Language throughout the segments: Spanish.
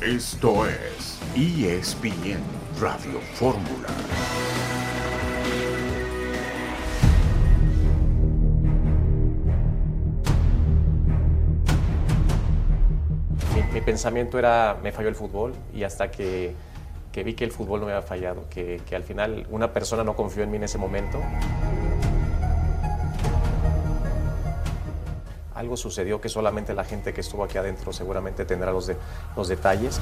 Esto es ESPN Radio Fórmula. Mi, pensamiento era, me falló el fútbol y hasta que, que vi que el fútbol no me había fallado, que, que al final una persona no confió en mí en ese momento. Algo sucedió que solamente la gente que estuvo aquí adentro seguramente tendrá los, de, los detalles.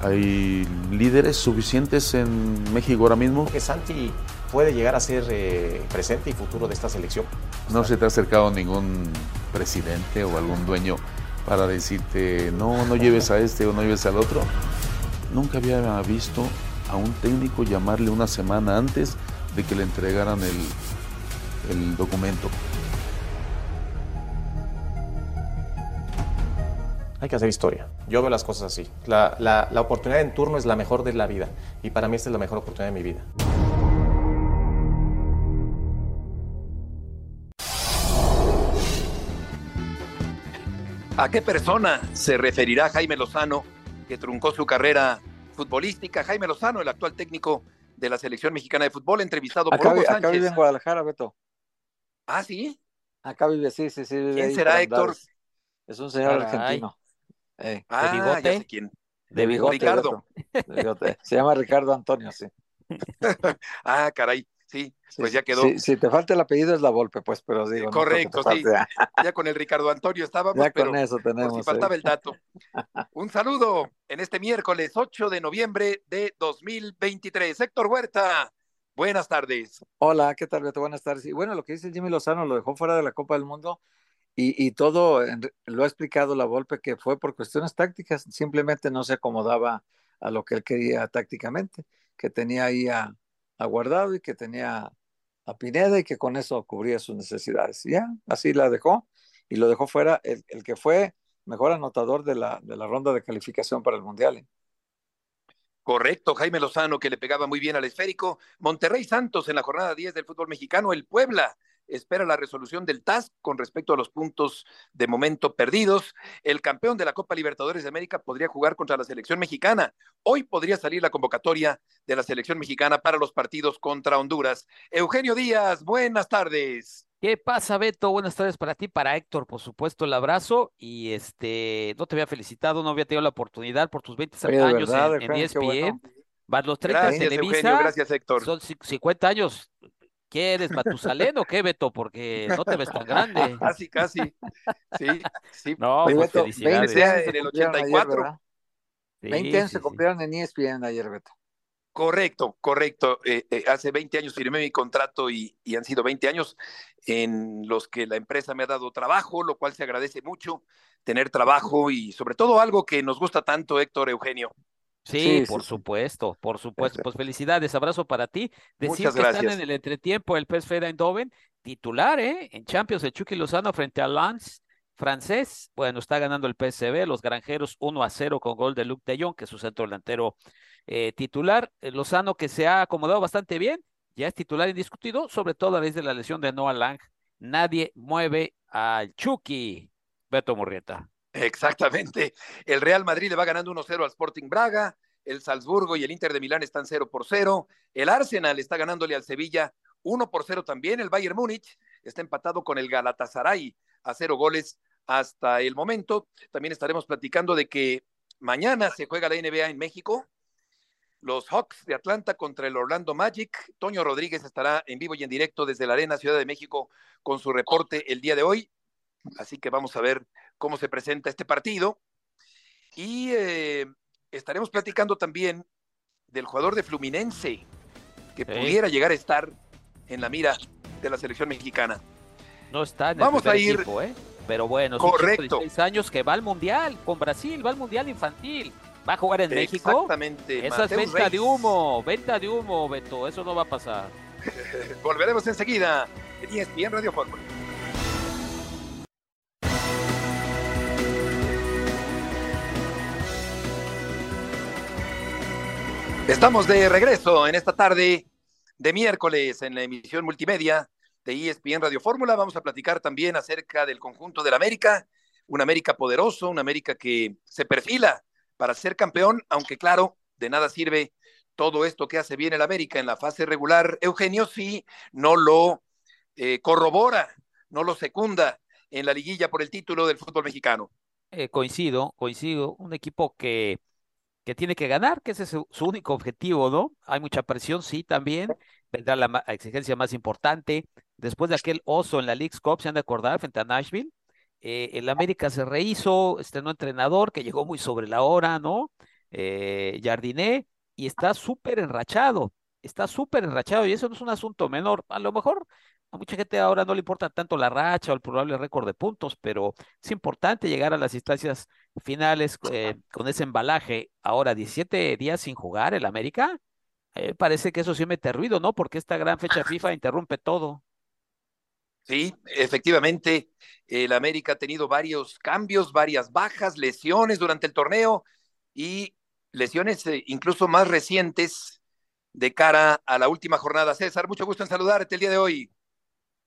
¿Hay líderes suficientes en México ahora mismo? Que Santi puede llegar a ser eh, presente y futuro de esta selección. ¿No se te ha acercado ningún presidente o algún dueño para decirte no, no lleves a este o no lleves al otro? Nunca había visto a un técnico llamarle una semana antes de que le entregaran el, el documento. Hay que hacer historia. Yo veo las cosas así. La, la, la, oportunidad en turno es la mejor de la vida. Y para mí esta es la mejor oportunidad de mi vida. ¿A qué persona se referirá Jaime Lozano que truncó su carrera futbolística? Jaime Lozano, el actual técnico de la selección mexicana de fútbol, entrevistado acá, por Hugo Acá vive en Guadalajara, Beto. Ah, ¿sí? Acá vive, sí, sí, sí. Vive ¿Quién será, Héctor? Es un señor Caray. argentino. Eh. Ah, ¿De bigote? Ya sé quién. De bigote, Ricardo. De bigote. Se llama Ricardo Antonio, sí. ah, caray. Sí, pues ya quedó. Si te falta el apellido es la Volpe, pues, pero digo. Correcto, no sí. Ya con el Ricardo Antonio estábamos, ya pero con eso tenemos. si faltaba el dato. Un saludo en este miércoles 8 de noviembre de 2023. Héctor Huerta, buenas tardes. Hola, ¿qué tal, Beto? Buenas tardes. Y bueno, lo que dice Jimmy Lozano lo dejó fuera de la Copa del Mundo y, y todo lo ha explicado la Volpe que fue por cuestiones tácticas, simplemente no se acomodaba a lo que él quería tácticamente, que tenía ahí a a Guardado y que tenía a Pineda y que con eso cubría sus necesidades. Y ya, así la dejó y lo dejó fuera el, el que fue mejor anotador de la, de la, ronda de calificación para el Mundial. ¿eh? Correcto, Jaime Lozano que le pegaba muy bien al esférico. Monterrey Santos en la jornada 10 del fútbol mexicano, el Puebla espera la resolución del TAS con respecto a los puntos de momento perdidos. El campeón de la Copa Libertadores de América podría jugar contra la selección mexicana. Hoy podría salir la convocatoria de la selección mexicana para los partidos contra Honduras. Eugenio Díaz, buenas tardes. ¿Qué pasa, Beto? Buenas tardes para ti, para Héctor, por supuesto, el abrazo. Y este, no te había felicitado, no había tenido la oportunidad por tus 20 Oye, años verdad, en, en ESPN. bueno. Vas los 30 Gracias, en Televisa. Eugenio, gracias, Héctor. Son 50 años. ¿Qué eres, Matusalén o qué, Beto? Porque no te ves tan grande. Casi, casi. Sí, sí. No, pues Beto, felicidades. 20 años en se el cumplieron ayer, 84. ¿verdad? Sí, 20 años sí, se sí. cumplieron en ESPN ayer, Beto. Correcto, correcto. Eh, eh, hace 20 años firmé mi contrato y, y, han sido 20 años en los que la empresa me ha dado trabajo, lo cual se agradece mucho, tener trabajo y sobre todo algo que nos gusta tanto, Héctor Eugenio. Sí, Sí, por sí, supuesto, por supuesto. Pues felicidades, abrazo para ti. Decir Muchas que están gracias. en el entretiempo el PSV Eindhoven, titular, ¿eh? En Champions, el Chucky Lozano frente al Lens francés. Bueno, está ganando el PSV, los granjeros 1 a 0 con gol de Luc de Jong, que es su centro delantero eh, titular. Eh, Lozano que se ha acomodado bastante bien, ya es titular indiscutido, sobre todo a raíz de la lesión de Noah Lang. Nadie mueve al Chucky, Beto Murrieta. Exactamente. El Real Madrid le va ganando 1-0 al Sporting Braga. El Salzburgo y el Inter de Milán están 0 por 0. El Arsenal está ganándole al Sevilla 1 por 0 también. El Bayern Múnich está empatado con el Galatasaray a 0 goles hasta el momento. También estaremos platicando de que mañana se juega la NBA en México. Los Hawks de Atlanta contra el Orlando Magic. Toño Rodríguez estará en vivo y en directo desde la Arena Ciudad de México con su reporte el día de hoy. Así que vamos a ver cómo se presenta este partido. Y eh, estaremos platicando también del jugador de Fluminense que Sí. pudiera llegar a estar en la mira de la selección mexicana. No está en el Vamos a ir- equipo, ¿eh? Pero bueno, Correcto. 16 años que va al Mundial con Brasil, va al Mundial infantil. ¿Va a jugar en México? Exactamente. Eso es venta de humo, venta de humo, Beto, eso no va a pasar. Volveremos enseguida en ESPN Radio Fórmula. Estamos de regreso en esta tarde de miércoles en la emisión multimedia de ESPN Radio Fórmula. Vamos a platicar también acerca del conjunto del América, un América poderoso, un América que se perfila para ser campeón, aunque claro, de nada sirve todo esto que hace bien el América en la fase regular. Eugenio sí no lo eh, corrobora, no lo secunda en la liguilla por el título del fútbol mexicano. Eh, coincido, coincido. Un equipo que, que tiene que ganar, que ese es su, único objetivo, ¿no? Hay mucha presión, sí, también. Vendrá la exigencia más importante. Después de aquel oso en la League's Cup, se han de acordar, frente a Nashville. Eh, el América se rehizo, estrenó entrenador que llegó muy sobre la hora, ¿no? Eh, Jardiné, y está súper enrachado, está súper enrachado, y eso no es un asunto menor. A lo mejor a mucha gente ahora no le importa tanto la racha o el probable récord de puntos, pero es importante llegar a las instancias finales eh, con ese embalaje. Ahora, 17 días sin jugar el América, eh, parece que eso sí mete ruido, ¿no? Porque esta gran fecha FIFA interrumpe todo. Sí, efectivamente, el América ha tenido varios cambios, varias bajas, lesiones durante el torneo y lesiones eh, incluso más recientes de cara a la última jornada. César, mucho gusto en saludarte el día de hoy.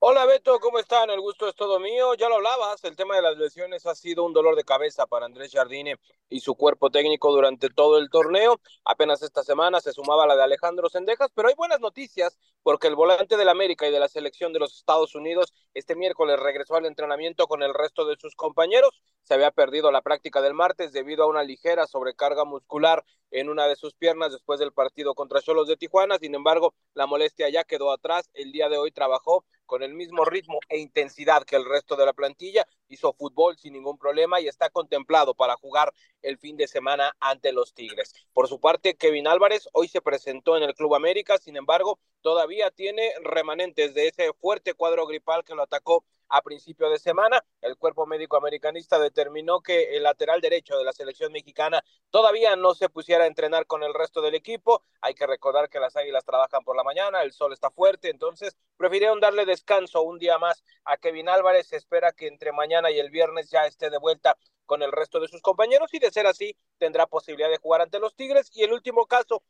Hola Beto, ¿cómo están? El gusto es todo mío. Ya lo hablabas, el tema de las lesiones ha sido un dolor de cabeza para Andrés Jardine y su cuerpo técnico durante todo el torneo. Apenas esta semana se sumaba la de Alejandro Sendejas, pero hay buenas noticias porque el volante del América y de la selección de los Estados Unidos este miércoles regresó al entrenamiento con el resto de sus compañeros. Se había perdido la práctica del martes debido a una ligera sobrecarga muscular en una de sus piernas después del partido contra Cholos de Tijuana. Sin embargo, la molestia ya quedó atrás. El día de hoy trabajó con el mismo ritmo e intensidad que el resto de la plantilla, hizo fútbol sin ningún problema y está contemplado para jugar el fin de semana ante los Tigres. Por su parte, Kevin Álvarez hoy se presentó en el Club América, sin embargo, todavía tiene remanentes de ese fuerte cuadro gripal que lo atacó a principio de semana. El cuerpo médico americanista determinó que el lateral derecho de la selección mexicana todavía no se pusiera a entrenar con el resto del equipo. Hay que recordar que las águilas trabajan por la mañana, el sol está fuerte, entonces prefirieron darle descanso un día más a Kevin Álvarez. Se espera que entre mañana y el viernes ya esté de vuelta con el resto de sus compañeros y de ser así tendrá posibilidad de jugar ante los Tigres. Y el último caso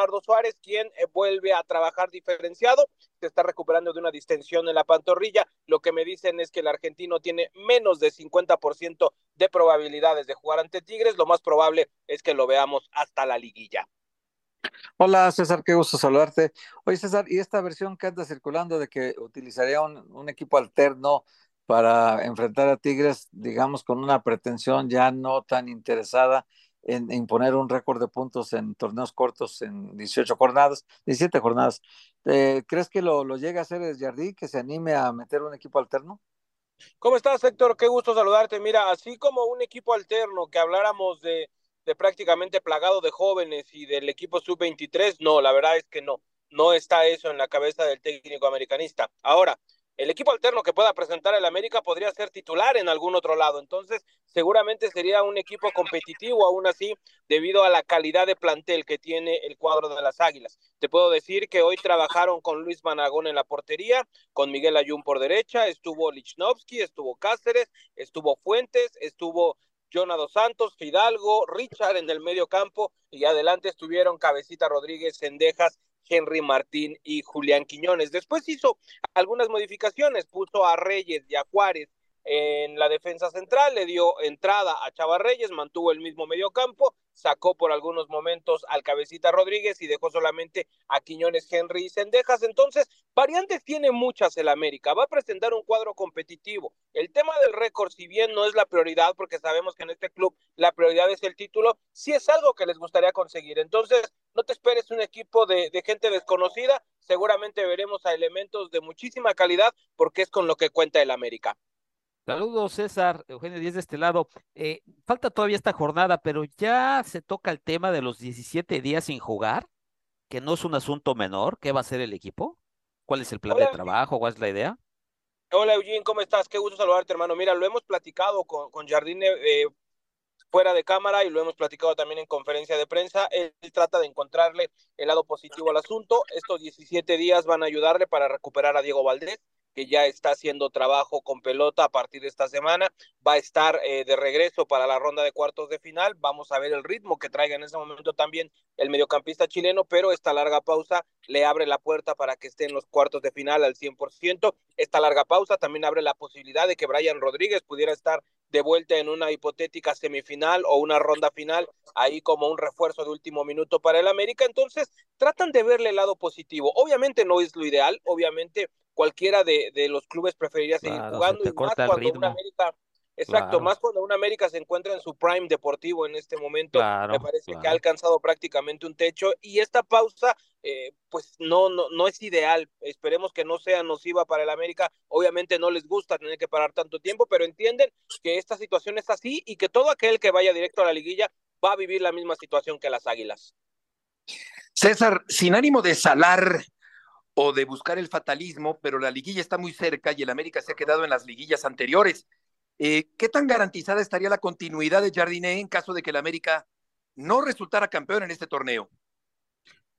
Leonardo Suárez, quien eh, vuelve a trabajar diferenciado, se está recuperando de una distensión en la pantorrilla. Lo que me dicen es que el argentino tiene menos de 50% de probabilidades de jugar ante Tigres. Lo más probable es que lo veamos hasta la liguilla. Hola César, qué gusto saludarte. Oye César, ¿y esta versión que anda circulando de que utilizaría un, un equipo alterno para enfrentar a Tigres, digamos, con una pretensión ya no tan interesada en imponer un récord de puntos en torneos cortos en 18 jornadas, 17 jornadas. Eh, ¿Crees que lo, lo llega a hacer el Jardí, que se anime a meter un equipo alterno? ¿Cómo estás, Héctor? Qué gusto saludarte. Mira, así como un equipo alterno, que habláramos de, de prácticamente plagado de jóvenes y del equipo sub-23, no, la verdad es que no. No está eso en la cabeza del técnico americanista. Ahora, el equipo alterno que pueda presentar el América podría ser titular en algún otro lado. Entonces, seguramente sería un equipo competitivo aún así, debido a la calidad de plantel que tiene el cuadro de las Águilas. Te puedo decir que hoy trabajaron con Luis Managón en la portería, con Miguel Ayun por derecha, estuvo Lichnowsky, estuvo Cáceres, estuvo Fuentes, estuvo Jonado Santos, Fidalgo, Richard en el medio campo y adelante estuvieron Cabecita Rodríguez, Cendejas Henry Martín y Julián Quiñones. Después hizo algunas modificaciones, puso a Reyes y a Juárez en la defensa central, le dio entrada a Chava Reyes, mantuvo el mismo mediocampo, sacó por algunos momentos al Cabecita Rodríguez y dejó solamente a Quiñones, Henry y Cendejas. Entonces, variantes tiene muchas el América, va a presentar un cuadro competitivo. El tema del récord, si bien no es la prioridad, porque sabemos que en este club la prioridad es el título, sí es algo que les gustaría conseguir. Entonces, no te esperes un equipo de, de gente desconocida, seguramente veremos a elementos de muchísima calidad porque es con lo que cuenta el América. Saludos, César, Eugenio Díez de este lado. Eh, falta todavía esta jornada, pero ya se toca el tema de los 17 días sin jugar, que no es un asunto menor. ¿Qué va a hacer el equipo? ¿Cuál es el plan de trabajo? ¿Cuál es la idea? Hola, Eugene, ¿cómo estás? Qué gusto saludarte, hermano. Mira, lo hemos platicado con, con Jardine eh, fuera de cámara y lo hemos platicado también en conferencia de prensa. Él, él, trata de encontrarle el lado positivo al asunto. Estos 17 días van a ayudarle para recuperar a Diego Valdés que ya está haciendo trabajo con pelota a partir de esta semana, va a estar eh, de regreso para la ronda de cuartos de final, vamos a ver el ritmo que traiga en ese momento también el mediocampista chileno, pero esta larga pausa le abre la puerta para que esté en los cuartos de final al 100%, esta larga pausa también abre la posibilidad de que Brian Rodríguez pudiera estar de vuelta en una hipotética semifinal o una ronda final, ahí como un refuerzo de último minuto para el América. Entonces, tratan de verle el lado positivo. Obviamente no es lo ideal, obviamente cualquiera de, de los clubes preferiría seguir jugando y más cuando una América Exacto, más cuando una América se encuentra en su prime deportivo en este momento, me parece que ha alcanzado prácticamente un techo y esta pausa, eh, pues no, no, no es ideal. Esperemos que no sea nociva para el América. Obviamente no les gusta tener que parar tanto tiempo, pero entienden que esta situación es así y que todo aquel que vaya directo a la liguilla va a vivir la misma situación que las Águilas. César, sin ánimo de salar o de buscar el fatalismo, pero la liguilla está muy cerca y el América se ha quedado en las liguillas anteriores. Eh, ¿Qué tan garantizada estaría la continuidad de Jardiné en caso de que el América no resultara campeón en este torneo?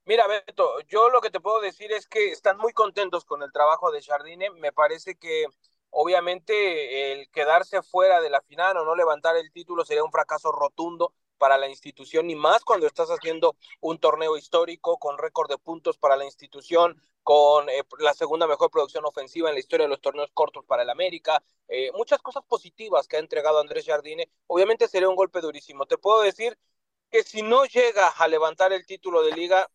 Mira, Beto, yo lo que te puedo decir es que están muy contentos con el trabajo de Jardine. Me parece que obviamente el quedarse fuera de la final o no levantar el título sería un fracaso rotundo para la institución, y más cuando estás haciendo un torneo histórico con récord de puntos para la institución, con eh, la segunda mejor producción ofensiva en la historia de los torneos cortos para el América, eh, muchas cosas positivas que ha entregado Andrés Jardine, obviamente sería un golpe durísimo. Te puedo decir que si no llega a levantar el título de liga,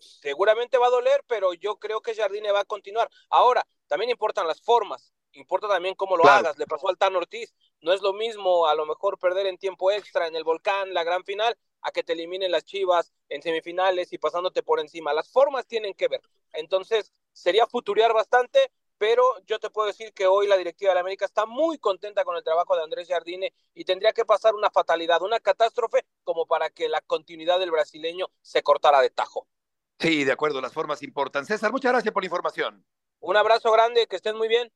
seguramente va a doler, pero yo creo que Jardine va a continuar. Ahora, también importan las formas importa también cómo lo hagas. Le pasó al Tan Ortiz. No es lo mismo a lo mejor perder en tiempo extra en el volcán, la gran final, a que te eliminen las chivas en semifinales y pasándote por encima. Las formas tienen que ver. Entonces, sería futurear bastante, pero yo te puedo decir que hoy la directiva de la América está muy contenta con el trabajo de Andrés Jardine y tendría que pasar una fatalidad, una catástrofe, como para que la continuidad del brasileño se cortara de tajo. Sí, de acuerdo, las formas importan. César, muchas gracias por la información. Un abrazo grande, que estén muy bien.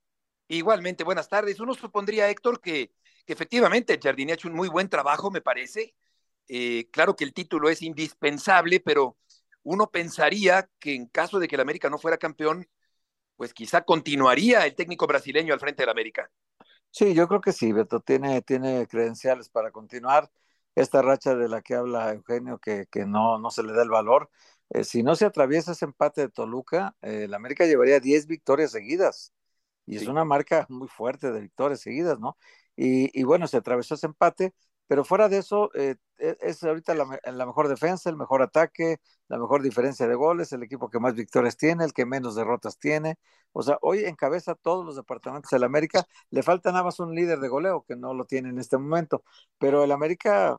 Igualmente, buenas tardes. Uno supondría, Héctor, que, que efectivamente Jardine ha hecho un muy buen trabajo, me parece. Eh, claro que el título es indispensable, pero uno pensaría que en caso de que el América no fuera campeón, pues quizá continuaría el técnico brasileño al frente del América. Sí, yo creo que sí, Beto, tiene, credenciales para continuar esta racha de la que habla Eugenio, que, no se le da el valor. Eh, si no se atraviesa ese empate de Toluca, eh, el América llevaría 10 victorias seguidas y es una marca muy fuerte de victorias seguidas, ¿no? Y, bueno, se atravesó ese empate, pero fuera de eso, eh, e, es ahorita la, mejor defensa, el mejor ataque, la mejor diferencia de goles, el equipo que más victorias tiene, el que menos derrotas tiene. O sea, hoy encabeza todos los departamentos del América. Le falta nada más un líder de goleo, que no lo tiene en este momento, pero el América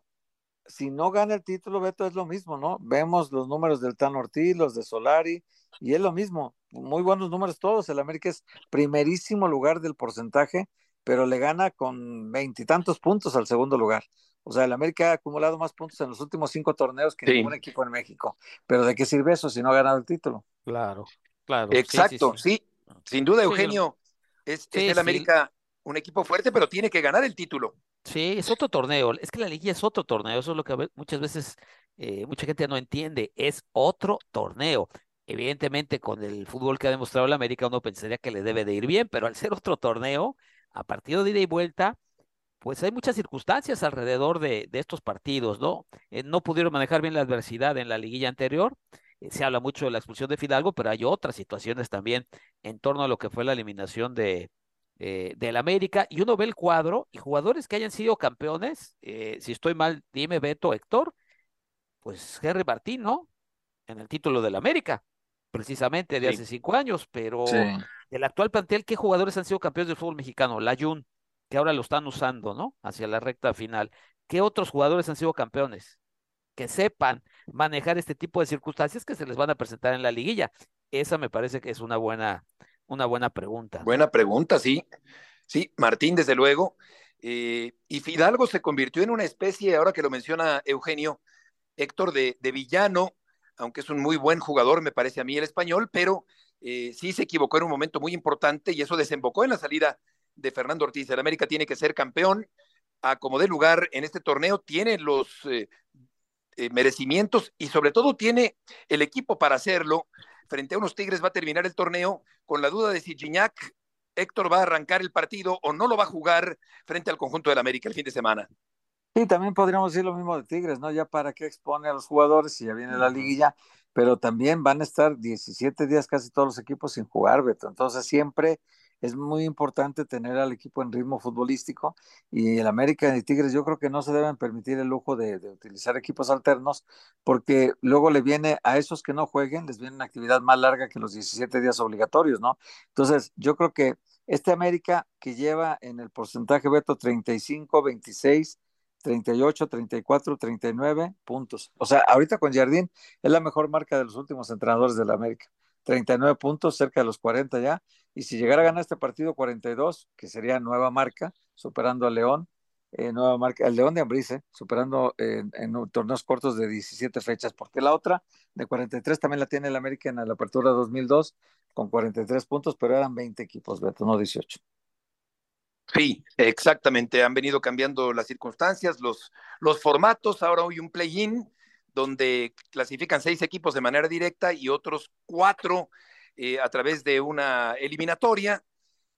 si no gana el título, Beto, es lo mismo, ¿no? Vemos los números del Tan Ortiz, los de Solari, y es lo mismo. Muy buenos números todos. El América es primerísimo lugar del porcentaje, pero le gana con veintitantos puntos al segundo lugar. O sea, el América ha acumulado más puntos en los últimos cinco torneos que ningún equipo en México. Pero ¿de qué sirve eso si no ha ganado el título? Claro, claro. Exacto, sí. Sin duda, Eugenio, es, es el América un equipo fuerte, pero tiene que ganar el título. Sí, es otro torneo. Es que la liguilla es otro torneo. Eso es lo que muchas veces eh, mucha gente no entiende. Es otro torneo. Evidentemente, con el fútbol que ha demostrado el América, uno pensaría que le debe de ir bien, pero al ser otro torneo, a partido de ida y vuelta, pues hay muchas circunstancias alrededor de, estos partidos, ¿no? Eh, no pudieron manejar bien la adversidad en la liguilla anterior. Eh, se habla mucho de la expulsión de Fidalgo, pero hay otras situaciones también en torno a lo que fue la eliminación de, eh, del América y uno ve el cuadro y jugadores que hayan sido campeones, eh, si estoy mal, dime Beto, Héctor, pues Henry Martín, ¿no? En el título del América, precisamente de hace cinco años, pero el actual plantel, ¿qué jugadores han sido campeones del fútbol mexicano? La Jun, que ahora lo están usando, ¿no? Hacia la recta final. ¿Qué otros jugadores han sido campeones? Que sepan manejar este tipo de circunstancias que se les van a presentar en la liguilla. Esa me parece que es una buena, una buena pregunta. Buena pregunta, sí. Sí, Martín, desde luego. Eh, y Fidalgo se convirtió en una especie, ahora que lo menciona Eugenio, Héctor, de, villano, aunque es un muy buen jugador, me parece a mí el español, pero eh, sí se equivocó en un momento muy importante y eso desembocó en la salida de Fernando Ortiz. El América tiene que ser campeón, a como de lugar en este torneo, tiene los eh, merecimientos y sobre todo tiene el equipo para hacerlo frente a unos Tigres va a terminar el torneo con la duda de si Gignac Héctor va a arrancar el partido o no lo va a jugar frente al conjunto del América el fin de semana. Sí, también podríamos decir lo mismo de Tigres, ¿no? Ya para qué expone a los jugadores si ya viene la liguilla, pero también van a estar 17 días casi todos los equipos sin jugar, Beto. Entonces siempre es muy importante tener al equipo en ritmo futbolístico y el América y Tigres yo creo que no se deben permitir el lujo de, de, utilizar equipos alternos porque luego le viene a esos que no jueguen, les viene una actividad más larga que los 17 días obligatorios, ¿no? Entonces yo creo que este América que lleva en el porcentaje Beto 35, 26, 38, 34, 39 puntos. O sea, ahorita con Jardín es la mejor marca de los últimos entrenadores de la América. 39 puntos, cerca de los 40 ya. Y si llegara a ganar este partido 42, que sería nueva marca, superando a León, eh, nueva marca, el León de Ambrice, superando en, en, torneos cortos de 17 fechas, porque la otra de 43 también la tiene el América en la apertura 2002 con 43 puntos, pero eran 20 equipos, Beto, no 18. Sí, exactamente. Han venido cambiando las circunstancias, los, los formatos. Ahora hoy un play-in donde clasifican seis equipos de manera directa y otros cuatro eh, a través de una eliminatoria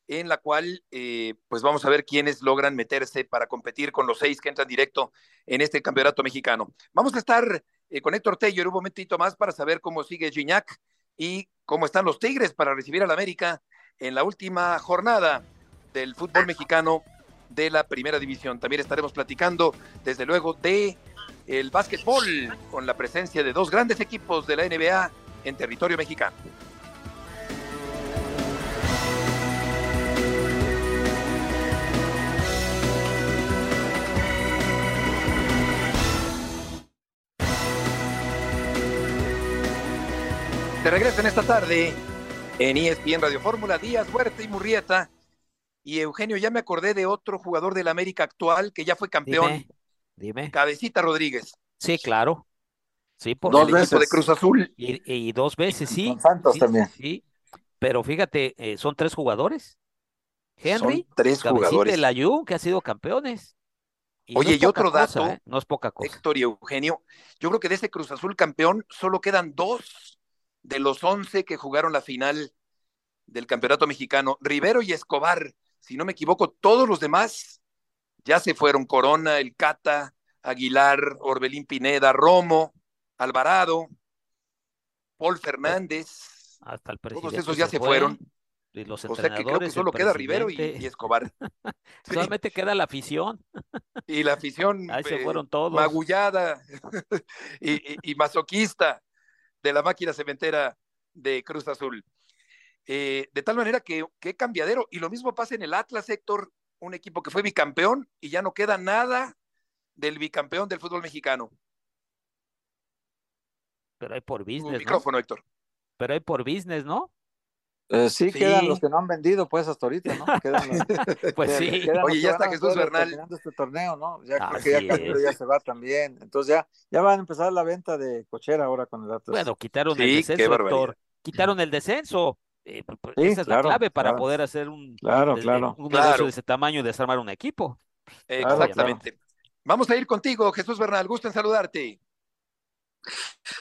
en la cual eh, pues vamos a ver quiénes logran meterse para competir con los seis que entran directo en este campeonato mexicano. Vamos a estar eh, con Héctor Tello un momentito más para saber cómo sigue Gignac y cómo están los Tigres para recibir al América en la última jornada del fútbol mexicano de la primera división. También estaremos platicando, desde luego, de el básquetbol con la presencia de dos grandes equipos de la NBA en territorio mexicano. Te regreso en esta tarde en ESPN Radio Fórmula, Díaz, Huerta y Murrieta. Y Eugenio, ya me acordé de otro jugador del América actual que ya fue campeón. Dime. Cabecita Rodríguez. Sí, claro. Sí, por dos veces de Cruz Azul. Y, y, dos veces, sí. Con Santos sí, también. Sí, pero fíjate, eh, son tres jugadores. Henry, son tres Cabecita jugadores. y Layún, que ha sido campeones. Y Oye, no y otro cosa, dato, ¿eh? No es poca cosa. Héctor y Eugenio, yo creo que de ese Cruz Azul campeón solo quedan dos de los once que jugaron la final del campeonato mexicano. Rivero y Escobar, si no me equivoco, todos los demás ya se fueron. Corona, El Cata, Aguilar, Orbelín Pineda, Romo, Alvarado, Paul Fernández. Hasta el Todos presidente esos ya se fue, fueron. Y los O sea que creo que solo queda Rivero y, Escobar. Sí, Solamente queda la afición. Y la afición Ahí se eh, fueron todos. magullada y, y- y masoquista de la máquina cementera de Cruz Azul. Eh, de tal manera que qué cambiadero. Y lo mismo pasa en el Atlas, Héctor, un equipo que fue bicampeón y ya no queda nada del bicampeón del fútbol mexicano. Pero hay por business, ¿no? micrófono, Héctor. Pero hay por business, ¿no? Eh, sí, Sí. quedan los que no han vendido, pues, hasta ahorita, ¿no? Quedan los, Pues quedan- sí. quedan Oye, ya está Jesús Bernal. terminando este torneo, ¿no? Ya creo que ya se va también. Entonces ya, ya van a empezar la venta de cochera ahora con el Atlas. Bueno, quitaron Sí, el descenso. Quitaron el descenso. Eh, Sí, esa es claro, la clave para claro. poder hacer un, Claro, de- claro. un Claro. negocio de ese tamaño y desarmar un equipo. Exactamente. Vamos a ir contigo, Jesús Bernal. Gusto en saludarte.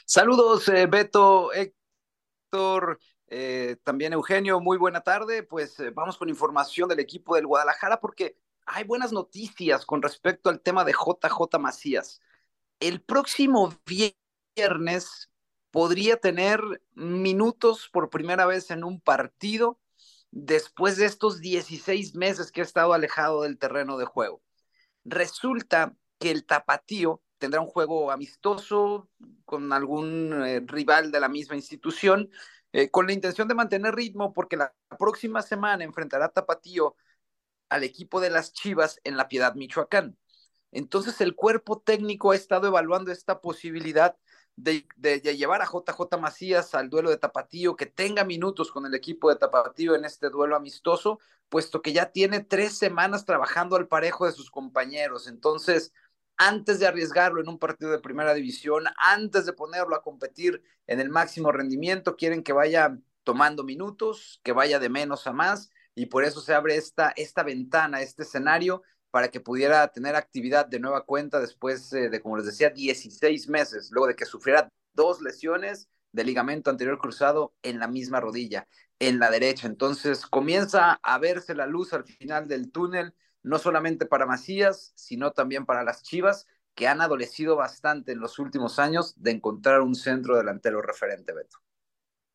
Saludos, eh, Beto, Héctor, eh, también Eugenio, muy buena tarde. Pues eh, vamos con información del equipo del Guadalajara porque hay buenas noticias con respecto al tema de JJ Macías. El próximo viernes podría tener minutos por primera vez en un partido después de estos 16 meses que ha estado alejado del terreno de juego. Resulta que el tapatío tendrá un juego amistoso con algún eh, rival de la misma institución, eh, con la intención de mantener ritmo, porque la próxima semana enfrentará Tapatío al equipo de las Chivas en La Piedad, Michoacán. Entonces el cuerpo técnico ha estado evaluando esta posibilidad de, llevar a JJ Macías al duelo de Tapatío, que tenga minutos con el equipo de Tapatío en este duelo amistoso, puesto que ya tiene tres semanas trabajando al parejo de sus compañeros. Entonces, antes de arriesgarlo en un partido de primera división, antes de ponerlo a competir en el máximo rendimiento, quieren que vaya tomando minutos, que vaya de menos a más, y por eso se abre esta, esta ventana, este escenario, para que pudiera tener actividad de nueva cuenta después eh, de, como les decía, 16 meses, luego de que sufriera dos lesiones de ligamento anterior cruzado en la misma rodilla, en la derecha. Entonces comienza a verse la luz al final del túnel, no solamente para Macías, sino también para las Chivas, que han adolecido bastante en los últimos años de encontrar un centro delantero referente, Beto.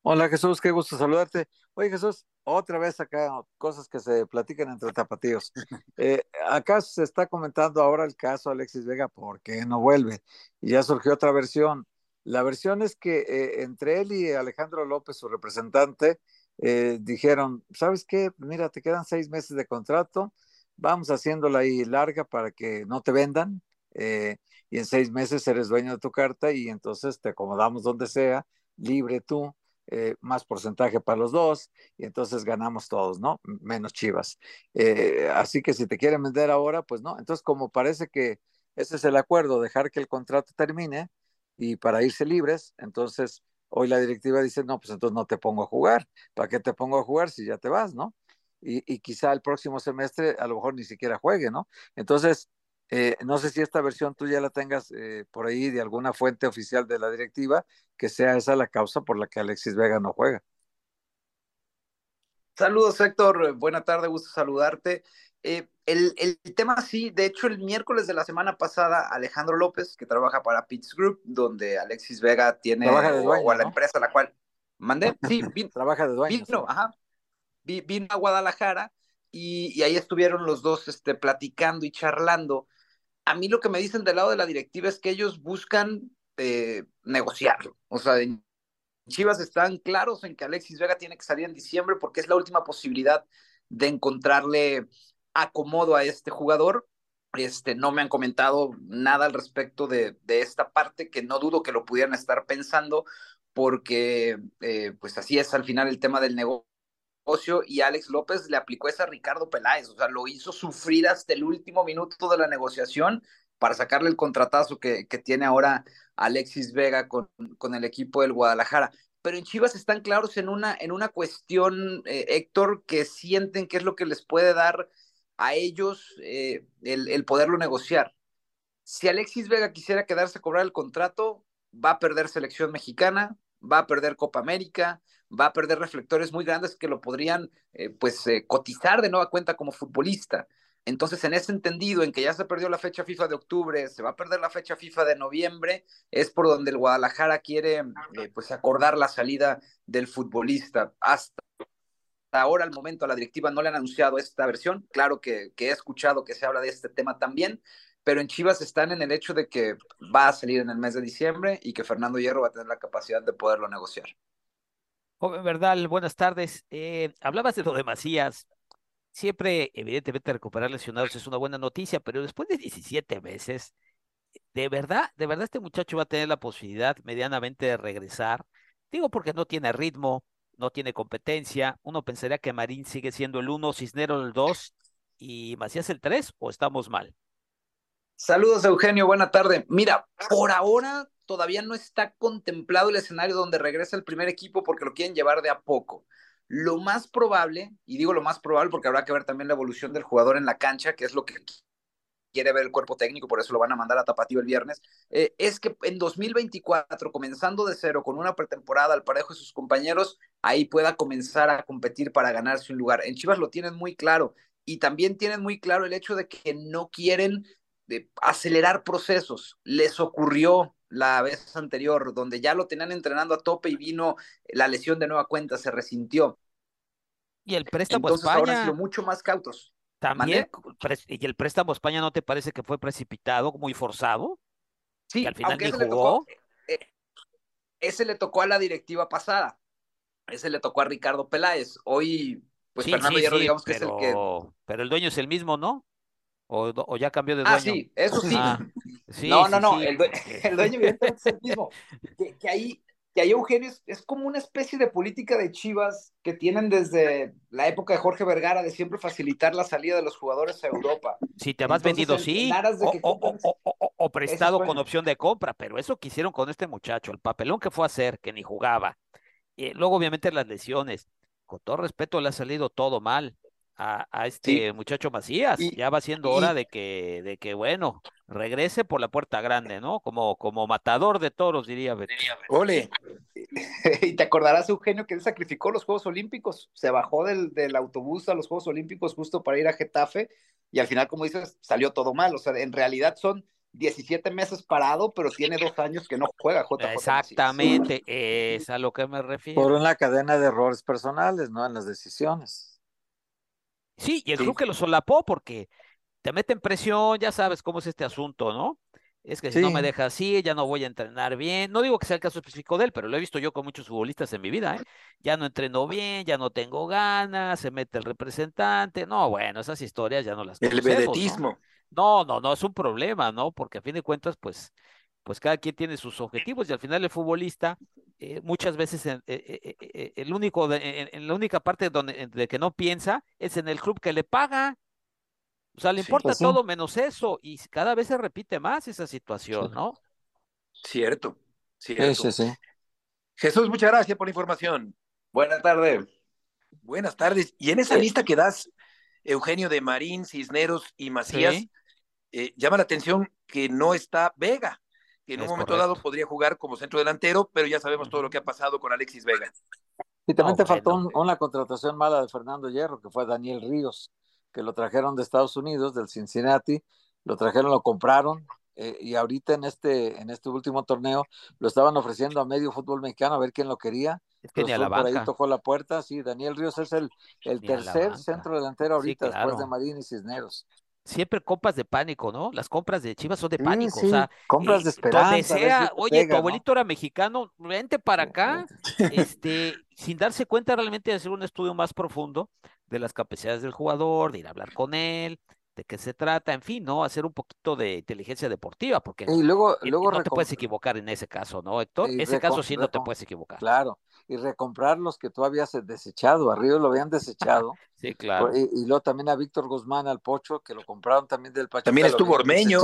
Hola Jesús, qué gusto saludarte. Oye Jesús, otra vez acá cosas que se platican entre tapatíos. Eh, acá se está comentando ahora el caso Alexis Vega, ¿por qué no vuelve? Y ya surgió otra versión. La versión es que eh, entre él y Alejandro López, su representante, eh, dijeron, ¿sabes qué? Mira, te quedan seis meses de contrato, vamos haciéndola ahí larga para que no te vendan, y en seis meses eres dueño de tu carta y entonces te acomodamos donde sea, libre tú eh, más porcentaje para los dos y entonces ganamos todos, ¿no? Menos Chivas. Eh, así que si te quieren vender ahora, pues no. Entonces, como parece que ese es el acuerdo, dejar que el contrato termine y para irse libres, entonces hoy la directiva dice, no, pues entonces no te pongo a jugar. ¿Para qué te pongo a jugar si ya te vas, no? Y, y quizá el próximo semestre a lo mejor ni siquiera juegue, ¿no? Entonces, eh, no sé si esta versión tú ya la tengas eh, por ahí de alguna fuente oficial de la directiva, que sea esa la causa por la que Alexis Vega no juega. Saludos, Héctor. Buena tarde, gusto saludarte. Eh, el, el, tema sí, de hecho, el miércoles de la semana pasada, Alejandro López, que trabaja para Pitts Group, donde Alexis Vega tiene trabaja de dueño, o, a la ¿no? empresa a la cual mandé, sí, vino, trabaja de dueño. vino, sí. ajá, vino a Guadalajara y, y ahí estuvieron los dos este, platicando y charlando a mí lo que me dicen del lado de la directiva es que ellos buscan eh, negociarlo. O sea, en Chivas están claros en que Alexis Vega tiene que salir en diciembre porque es la última posibilidad de encontrarle acomodo a este jugador. Este, no me han comentado nada al respecto de, de esta parte, que no dudo que lo pudieran estar pensando, porque eh, pues así es al final el tema del negocio y Alex López le aplicó esa a Ricardo Peláez, o sea, lo hizo sufrir hasta el último minuto de la negociación para sacarle el contratazo que, que tiene ahora Alexis Vega con, con, el equipo del Guadalajara. Pero en Chivas están claros en una, en una cuestión, eh, Héctor, que sienten que es lo que les puede dar a ellos eh, el, el poderlo negociar. Si Alexis Vega quisiera quedarse a cobrar el contrato, va a perder selección mexicana, va a perder Copa América, va a perder reflectores muy grandes que lo podrían eh, pues eh, cotizar de nueva cuenta como futbolista. Entonces, en ese entendido, en que ya se perdió la fecha FIFA de octubre, se va a perder la fecha FIFA de noviembre, es por donde el Guadalajara quiere eh, pues acordar la salida del futbolista. Hasta ahora, al momento, a la directiva no le han anunciado esta versión. Claro que, que he escuchado que se habla de este tema también, pero en Chivas están en el hecho de que va a salir en el mes de diciembre y que Fernando Hierro va a tener la capacidad de poderlo negociar. Joven Verdal, buenas tardes. Eh, hablabas de lo de Macías. Siempre, evidentemente, recuperar lesionados es una buena noticia, pero después de 17 meses, de verdad, de verdad este muchacho va a tener la posibilidad medianamente de regresar. Digo porque no tiene ritmo, no tiene competencia. Uno pensaría que Marín sigue siendo el 1, Cisnero el 2 y Macías el 3, o estamos mal. Saludos, Eugenio, buena tarde. Mira, por ahora todavía no está contemplado el escenario donde regresa el primer equipo porque lo quieren llevar de a poco. Lo más probable, y digo lo más probable porque habrá que ver también la evolución del jugador en la cancha, que es lo que quiere ver el cuerpo técnico, por eso lo van a mandar a Tapatío el viernes, eh, es que en 2024, comenzando de cero, con una pretemporada al parejo de sus compañeros, ahí pueda comenzar a competir para ganarse un lugar. En Chivas lo tienen muy claro y también tienen muy claro el hecho de que no quieren de acelerar procesos. Les ocurrió la vez anterior, donde ya lo tenían entrenando a tope y vino la lesión de nueva cuenta, se resintió. Y el préstamo Entonces, España. ahora han sido mucho más cautos. También, y el préstamo España no te parece que fue precipitado, muy forzado? Sí, que al final aunque ni ese le, jugó. tocó, eh, ese le tocó a la directiva pasada. Ese le tocó a Ricardo Peláez. Hoy, pues sí, Fernando sí, Hierro, sí, digamos pero, que es el que. Pero el dueño es el mismo, ¿no? O, o ya cambió de dueño. Ah, sí, eso sí. Ah, sí no, sí, no, no, sí, el, due porque- el, dueño evidentemente es el mismo. Que, que ahí, que ahí Eugenio es, es, como una especie de política de Chivas que tienen desde la época de Jorge Vergara de siempre facilitar la salida de los jugadores a Europa. Si te vas vendido, en- sí, o, o- prestado con opción de compra, pero eso que hicieron con este muchacho, el papelón que fue a hacer, que ni jugaba. Eh, luego, obviamente, las lesiones. Con todo respeto, le ha salido todo mal. A, este muchacho Macías. ya va siendo hora de que, de que, bueno, regrese por la puerta grande, ¿no? Como, como matador de toros, diría Beto. Ole. y te acordarás, Eugenio, que él sacrificó los Juegos Olímpicos. Se bajó del, del autobús a los Juegos Olímpicos justo para ir a Getafe y al final, como dices, salió todo mal. O sea, en realidad son 17 meses parado, pero tiene dos años que no juega JJ. Exactamente, es a lo que me refiero. Por una cadena de errores personales, ¿no? En las decisiones. Sí, y el club que lo solapó porque te meten presión, ya sabes cómo es este asunto, ¿no? Es que si no me deja así, ya no voy a entrenar bien. No digo que sea el caso específico de él, pero lo he visto yo con muchos futbolistas en mi vida, ¿eh? Ya no entreno bien, ya no tengo ganas, se mete el representante. No, bueno, esas historias ya no las El vedetismo. ¿no? no, no, es un problema, ¿no? Porque a fin de cuentas, pues, pues cada quien tiene sus objetivos y al final el futbolista eh, muchas veces eh, eh, el único en, la única parte donde de que no piensa es en el club que le paga. O sea le importa pues todo menos eso y cada vez se repite más esa situación no cierto cierto. Jesús muchas gracias por la información. Buenas tardes buenas tardes. Y en esa lista que das Eugenio de Marín Cisneros y Macías llama la atención que no está Vega que en un momento dado podría jugar como centro delantero, pero ya sabemos todo lo que ha pasado con Alexis Vega. Y también te faltó una contratación mala de Fernando Hierro, que fue Daniel Ríos, que lo trajeron de Estados Unidos, del Cincinnati, lo trajeron, lo compraron, eh, y ahorita en este, en este último torneo lo estaban ofreciendo a medio fútbol mexicano a ver quién lo quería. Es que ni a la por ahí tocó la puerta, sí, Daniel Ríos es el, el tercer centro delantero ahorita después de Marín y Cisneros siempre compras de pánico, ¿no? Las compras de Chivas son de pánico, o sea, compras de esperanza. Donde oye, tu abuelito era mexicano, vente para acá, este, sin darse cuenta realmente de hacer un estudio más profundo de las capacidades del jugador, de ir a hablar con él, de qué se trata, en fin, ¿no? Hacer un poquito de inteligencia deportiva, porque y luego, luego no te puedes equivocar en ese caso, ¿no, Héctor? ese caso sí no te puedes equivocar. Claro, y recomprar los que tú habías desechado, arriba lo habían desechado. sí, claro. Y, luego también a Víctor Guzmán, al Pocho, que lo compraron también del Pachuca. También estuvo Ormeño.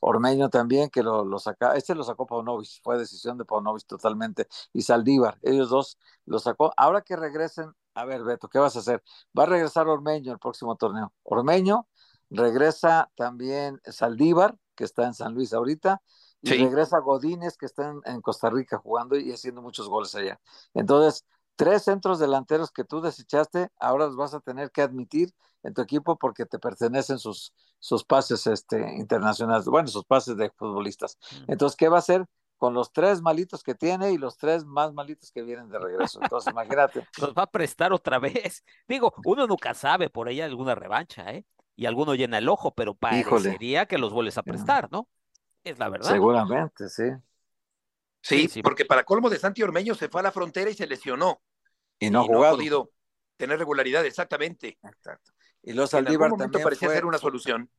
Ormeño también, que lo, lo saca, este lo sacó Paunovic, fue decisión de Paunovic totalmente, y Saldívar, ellos dos lo sacó. Ahora que regresen, a ver, Beto, ¿qué vas a hacer? Va a regresar Ormeño el próximo torneo. Ormeño, regresa también Saldívar, que está en San Luis ahorita, y regresa Godínez, que está en, Costa Rica jugando y haciendo muchos goles allá. Entonces, tres centros delanteros que tú desechaste, ahora los vas a tener que admitir en tu equipo porque te pertenecen sus, sus pases este, internacionales, bueno, sus pases de futbolistas. Mm. Entonces, ¿qué va a hacer? Con los tres malitos que tiene y los tres más malitos que vienen de regreso. Entonces, imagínate. Los va a prestar otra vez. Digo, uno nunca sabe por ahí alguna revancha, ¿eh? Y alguno llena el ojo, pero parecería que los vuelves a prestar, ¿no? Es la verdad. Seguramente, sí. Sí, porque para colmo de Santi Ormeño se fue a la frontera y se lesionó. Y no ha, podido tener regularidad, exactamente. Exacto. Y los Saldívar también parecía ser una solución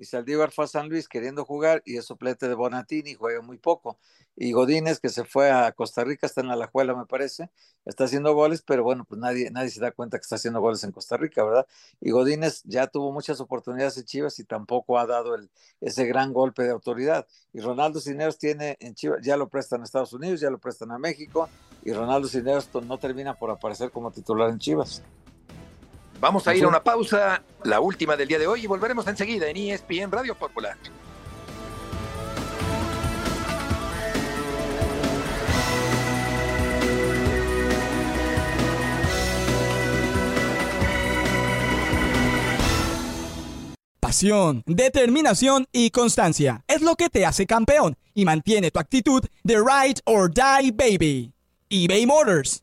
y Saldívar fue a San Luis queriendo jugar y es suplete de Bonatini, juega muy poco. Y Godínez, que se fue a Costa Rica, está en la Alajuela, me parece, está haciendo goles, pero bueno, pues nadie, nadie se da cuenta que está haciendo goles en Costa Rica, ¿verdad? Y Godínez ya tuvo muchas oportunidades en Chivas y tampoco ha dado el, ese gran golpe de autoridad. Y Ronaldo Cineros tiene en Chivas, ya lo prestan a Estados Unidos, ya lo prestan a México, y Ronaldo Cineros no termina por aparecer como titular en Chivas. Vamos a ir a una pausa, la última del día de hoy, y volveremos enseguida en ESPN Radio Popular. Pasión, determinación y constancia es lo que te hace campeón y mantiene tu actitud de ride or die baby. eBay Motors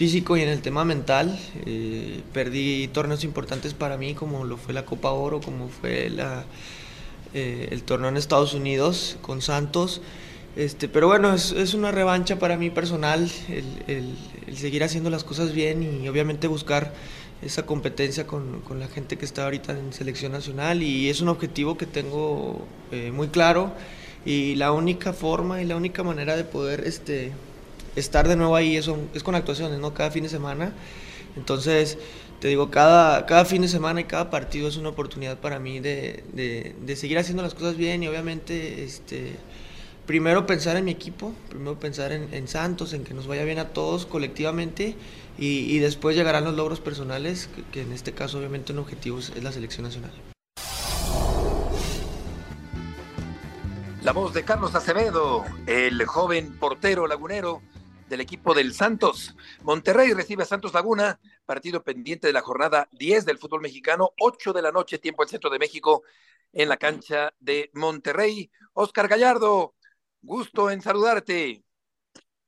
físico y en el tema mental. Eh, perdí torneos importantes para mí, como lo fue la Copa Oro, como fue la, eh, el torneo en Estados Unidos con Santos. Este, pero bueno, es, es una revancha para mí personal el, el, el, seguir haciendo las cosas bien y obviamente buscar esa competencia con, con, la gente que está ahorita en selección nacional y es un objetivo que tengo eh, muy claro y la única forma y la única manera de poder este, estar de nuevo ahí es, es con actuaciones, ¿no? Cada fin de semana. Entonces, te digo, cada, cada fin de semana y cada partido es una oportunidad para mí de, de, seguir haciendo las cosas bien y obviamente, este, primero pensar en mi equipo, primero pensar en, Santos, en que nos vaya bien a todos colectivamente y, después llegarán los logros personales, que, que, en este caso obviamente un objetivo es la selección nacional. La voz de Carlos Acevedo, el joven portero lagunero del equipo del Santos. Monterrey recibe a Santos Laguna, partido pendiente de la jornada 10 del fútbol mexicano, 8 de la noche, tiempo del centro de México, en la cancha de Monterrey. Oscar Gallardo, gusto en saludarte.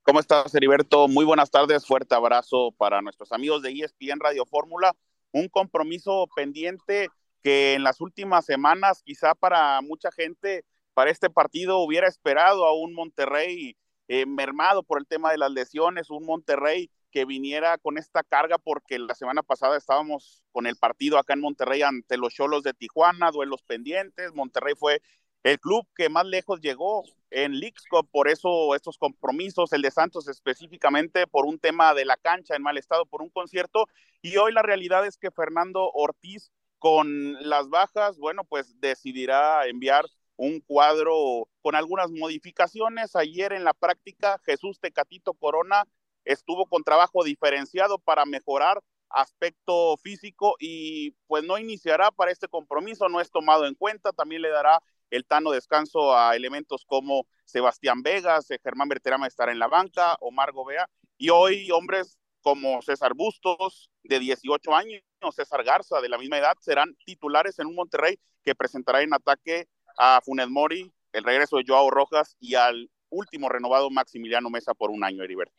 ¿Cómo estás, Heriberto? Muy buenas tardes, fuerte abrazo para nuestros amigos de ESPN Radio Fórmula. Un compromiso pendiente que en las últimas semanas, quizá para mucha gente, para este partido hubiera esperado a un Monterrey eh, mermado por el tema de las lesiones, un Monterrey que viniera con esta carga porque la semana pasada estábamos con el partido acá en Monterrey ante los Cholos de Tijuana, duelos pendientes, Monterrey fue el club que más lejos llegó en Leagues por eso estos compromisos, el de Santos específicamente por un tema de la cancha en mal estado, por un concierto, y hoy la realidad es que Fernando Ortiz con las bajas, bueno, pues decidirá enviar un cuadro con algunas modificaciones. Ayer en la práctica, Jesús Tecatito Corona estuvo con trabajo diferenciado para mejorar aspecto físico y pues no iniciará para este compromiso, no es tomado en cuenta, también le dará el Tano descanso a elementos como Sebastián Vegas, eh, Germán Berterama estará en la banca, Omar Gobea, y hoy hombres como César Bustos, de 18 años, César Garza, de la misma edad, serán titulares en un Monterrey que presentará en ataque a Funes Mori, el regreso de Joao Rojas y al último renovado Maximiliano Mesa por un año, Heriberto.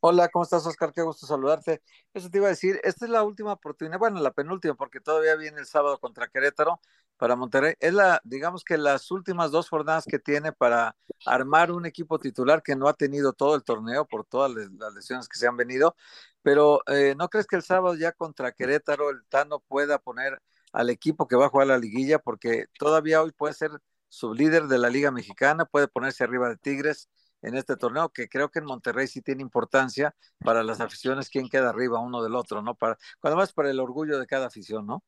Hola, ¿cómo estás, Oscar? Qué gusto saludarte. Eso te iba a decir, esta es la última oportunidad, bueno, la penúltima, porque todavía viene el sábado contra Querétaro para Monterrey. Es la, digamos que las últimas dos jornadas que tiene para armar un equipo titular que no ha tenido todo el torneo por todas las lesiones que se han venido. Pero eh, ¿no crees que el sábado ya contra Querétaro el Tano pueda poner al equipo que va a jugar la liguilla? Porque todavía hoy puede ser sublíder de la Liga Mexicana, puede ponerse arriba de Tigres en este torneo, que creo que en Monterrey sí tiene importancia para las aficiones, quién queda arriba uno del otro, ¿no? Para, además para el orgullo de cada afición, ¿no?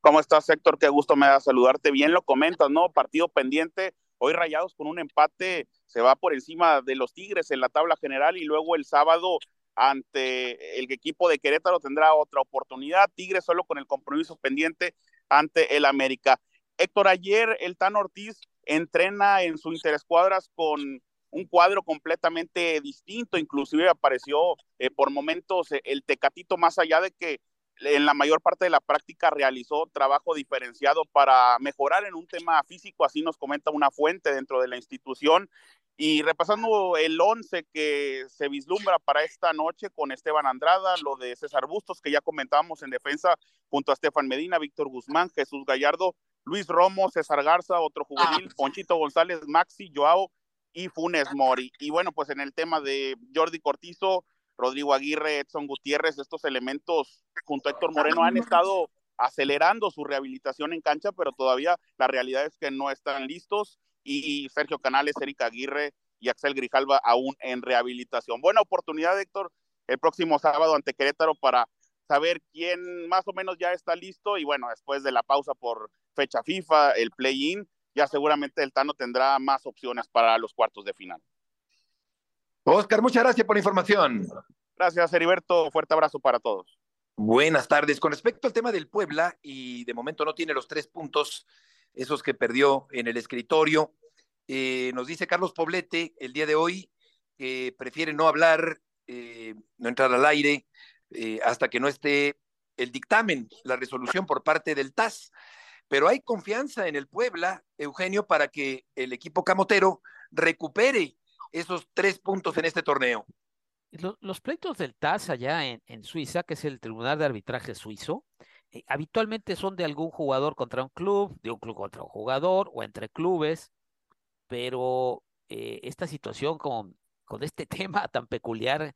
¿Cómo estás, Héctor? Qué gusto me da saludarte. Bien lo comentas, ¿no? Partido pendiente. Hoy Rayados con un empate se va por encima de los Tigres en la tabla general y luego el sábado ante el equipo de Querétaro tendrá otra oportunidad. Tigres solo con el compromiso pendiente ante el América. Héctor, ayer el Tan Ortiz entrena en su interescuadras con un cuadro completamente distinto, inclusive apareció eh, por momentos eh, el Tecatito, más allá de que en la mayor parte de la práctica realizó trabajo diferenciado para mejorar en un tema físico, así nos comenta una fuente dentro de la institución. Y repasando el 11 que se vislumbra para esta noche con Esteban Andrada, lo de César Bustos, que ya comentábamos en defensa, junto a Estefan Medina, Víctor Guzmán, Jesús Gallardo, Luis Romo, César Garza, otro juvenil, Ponchito González, Maxi, Joao y Funes Mori. Y bueno, pues en el tema de Jordi Cortizo, Rodrigo Aguirre, Edson Gutiérrez, estos elementos junto a Héctor Moreno han estado acelerando su rehabilitación en cancha, pero todavía la realidad es que no están listos y Sergio Canales, Erika Aguirre y Axel Grijalva aún en rehabilitación. Buena oportunidad, Héctor, el próximo sábado ante Querétaro para saber quién más o menos ya está listo y bueno, después de la pausa por fecha FIFA, el play-in, ya seguramente el Tano tendrá más opciones para los cuartos de final. Oscar, muchas gracias por la información. Gracias, Heriberto. Fuerte abrazo para todos. Buenas tardes. Con respecto al tema del Puebla, y de momento no tiene los tres puntos, esos que perdió en el escritorio, eh, nos dice Carlos Poblete el día de hoy que prefiere no hablar, eh, no entrar al aire, eh, hasta que no esté el dictamen, la resolución por parte del TAS. Pero hay confianza en el Puebla, Eugenio, para que el equipo camotero recupere esos tres puntos en este torneo. Los, pleitos del TAS allá en, en, Suiza, que es el Tribunal de Arbitraje Suizo, eh, habitualmente son de algún jugador contra un club, de un club contra un jugador o entre clubes, pero eh, esta situación con, con este tema tan peculiar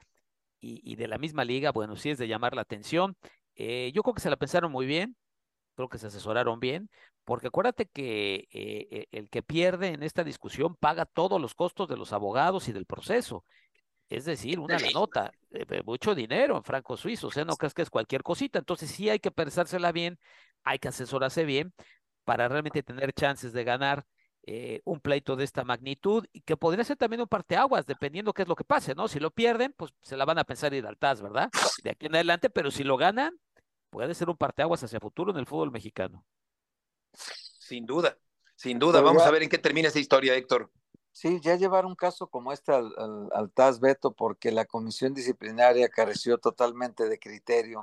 y, de la misma liga, bueno, sí es de llamar la atención. Eh, yo creo que se la pensaron muy bien, creo que se asesoraron bien, porque acuérdate que eh, el que pierde en esta discusión paga todos los costos de los abogados y del proceso. Es decir, una la nota, mucho dinero en francos suizos, ¿eh? no crees que es cualquier cosita. Entonces sí hay que pensársela bien, hay que asesorarse bien para realmente tener chances de ganar eh, un pleito de esta magnitud y que podría ser también un parteaguas, dependiendo qué es lo que pase, ¿no? Si lo pierden, pues se la van a pensar ir al TAS, ¿verdad? De aquí en adelante, pero si lo ganan, puede ser un parteaguas hacia futuro en el fútbol mexicano. Sin duda, sin duda. Vamos a ver en qué termina esa historia, Héctor. Sí, ya llevar un caso como este al, al, al TAS Beto porque la comisión disciplinaria careció totalmente de criterio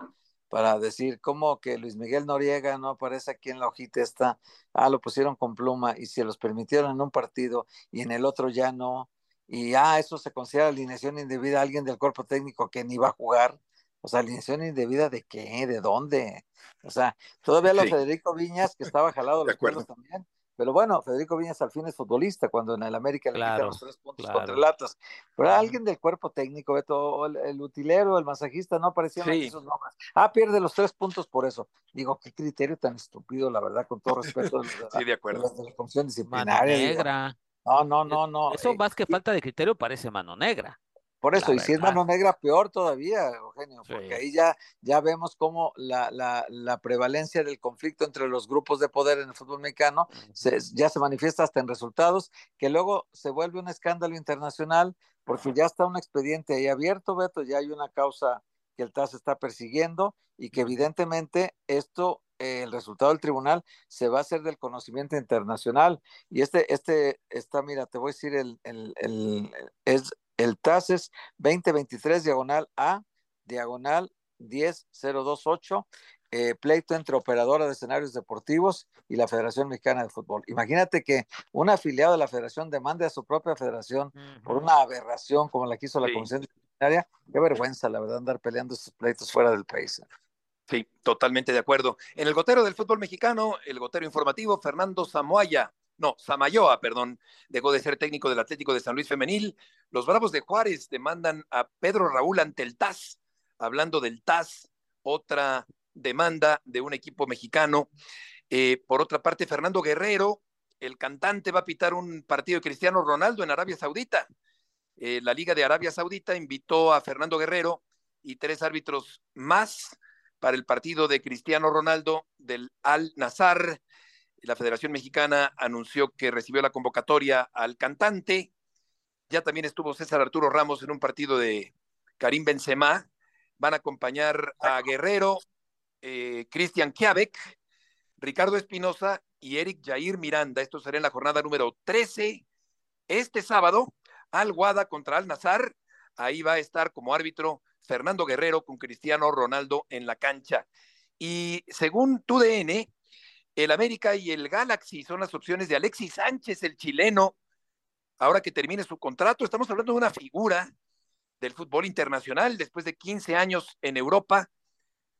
para decir cómo que Luis Miguel Noriega no aparece aquí en la hojita esta, ah, lo pusieron con pluma y se los permitieron en un partido y en el otro ya no, y ah, eso se considera alineación indebida a alguien del cuerpo técnico que ni va a jugar, o sea, alineación indebida de qué, de dónde, o sea, todavía lo Federico Viñas que estaba jalado los cuernos también, pero bueno, Federico Viñas al fin es futbolista, cuando en el América le quitan los tres puntos contra el Atlas. Pero alguien del cuerpo técnico, Beto, el, el, utilero, el masajista, no aparecían sí. esos nombres. Ah, pierde los tres puntos por eso. Digo, qué criterio tan estúpido, la verdad, con todo respeto. sí, de acuerdo. De la, disciplinaria. Mano negra. No, no, no, no. Eso más que falta de criterio parece mano negra. Por eso, la y verdad. si es mano negra, peor todavía, Eugenio, porque ahí ya, ya vemos cómo la, la, la, prevalencia del conflicto entre los grupos de poder en el fútbol mexicano se, ya se manifiesta hasta en resultados, que luego se vuelve un escándalo internacional, porque ya está un expediente ahí abierto, Beto, ya hay una causa que el TAS está persiguiendo y que evidentemente esto eh, el resultado del tribunal se va a hacer del conocimiento internacional. Y este, este está, mira, te voy a decir, el, el, el, es el TAS es 2023 diagonal A, diagonal 10028, eh, pleito entre operadora de escenarios deportivos y la Federación Mexicana de Fútbol. Imagínate que un afiliado de la federación demande a su propia federación uh -huh. por una aberración como la que hizo la sí. Comisión Disciplinaria. Qué vergüenza, la verdad, andar peleando estos pleitos fuera del país. Sí, totalmente de acuerdo. En el gotero del fútbol mexicano, el gotero informativo, Fernando Samoaya no, Samayoa, perdón, dejó de ser técnico del Atlético de San Luis Femenil. Los Bravos de Juárez demandan a Pedro Raúl ante el TAS, hablando del TAS, otra demanda de un equipo mexicano. Eh, por otra parte, Fernando Guerrero, el cantante, va a pitar un partido de Cristiano Ronaldo en Arabia Saudita. Eh, la Liga de Arabia Saudita invitó a Fernando Guerrero y tres árbitros más para el partido de Cristiano Ronaldo del Al Nazar la Federación Mexicana anunció que recibió la convocatoria al cantante. Ya también estuvo César Arturo Ramos en un partido de Karim Benzema. Van a acompañar a Guerrero, eh, Cristian Kiabek, Ricardo Espinosa y Eric Jair Miranda. Esto será en la jornada número 13. Este sábado, Al Guada contra Al Nazar. Ahí va a estar como árbitro Fernando Guerrero con Cristiano Ronaldo en la cancha. Y según TUDN, el América y el Galaxy son las opciones de Alexis Sánchez, el chileno, ahora que termine su contrato. Estamos hablando de una figura del fútbol internacional después de 15 años en Europa.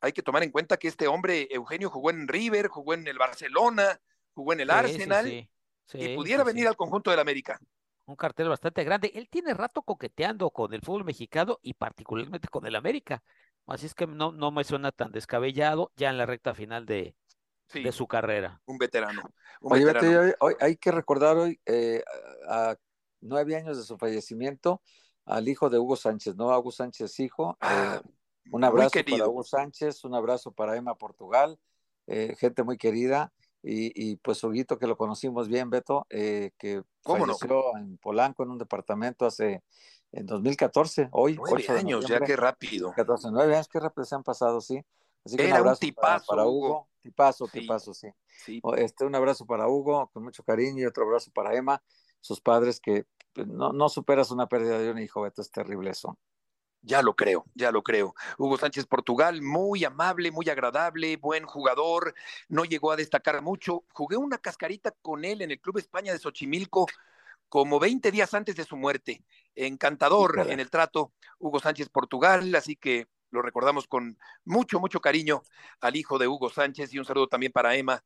Hay que tomar en cuenta que este hombre, Eugenio, jugó en River, jugó en el Barcelona, jugó en el sí, Arsenal sí, sí. y pudiera venir al conjunto del América. Un cartel bastante grande. Él tiene rato coqueteando con el fútbol mexicano y particularmente con el América. Así es que no, no me suena tan descabellado ya en la recta final de, sí, de su carrera. Un veterano. Un Oye, veterano. Hoy, hoy, hay que recordar hoy, eh, a nueve años de su fallecimiento, al hijo de Hugo Sánchez, ¿no? A Hugo Sánchez, hijo. Ah, eh, un abrazo para Hugo Sánchez, un abrazo para Emma Portugal, eh, gente muy querida. Y, y, pues Huguito, que lo conocimos bien, Beto, eh, que falleció no? en Polanco en un departamento hace en 2014, hoy. Nueve años, ya qué rápido. 14, nueve años, qué rápido se han pasado, sí. Así que Era un, un tipazo, para, para Hugo. Hugo. Tipazo, sí. tipazo, sí. sí. Este, un abrazo para Hugo, con mucho cariño, y otro abrazo para Emma, sus padres, que pues, no, no superas una pérdida de un hijo, Beto, es terrible eso. Ya lo creo, ya lo creo. Hugo Sánchez Portugal, muy amable, muy agradable, buen jugador, no llegó a destacar mucho. Jugué una cascarita con él en el Club España de Xochimilco como 20 días antes de su muerte. Encantador en el trato, Hugo Sánchez Portugal, así que lo recordamos con mucho, mucho cariño al hijo de Hugo Sánchez y un saludo también para Emma.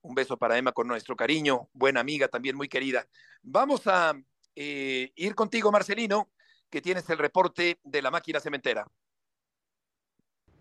Un beso para Emma con nuestro cariño, buena amiga también muy querida. Vamos a eh, ir contigo, Marcelino, que tienes el reporte de la máquina cementera.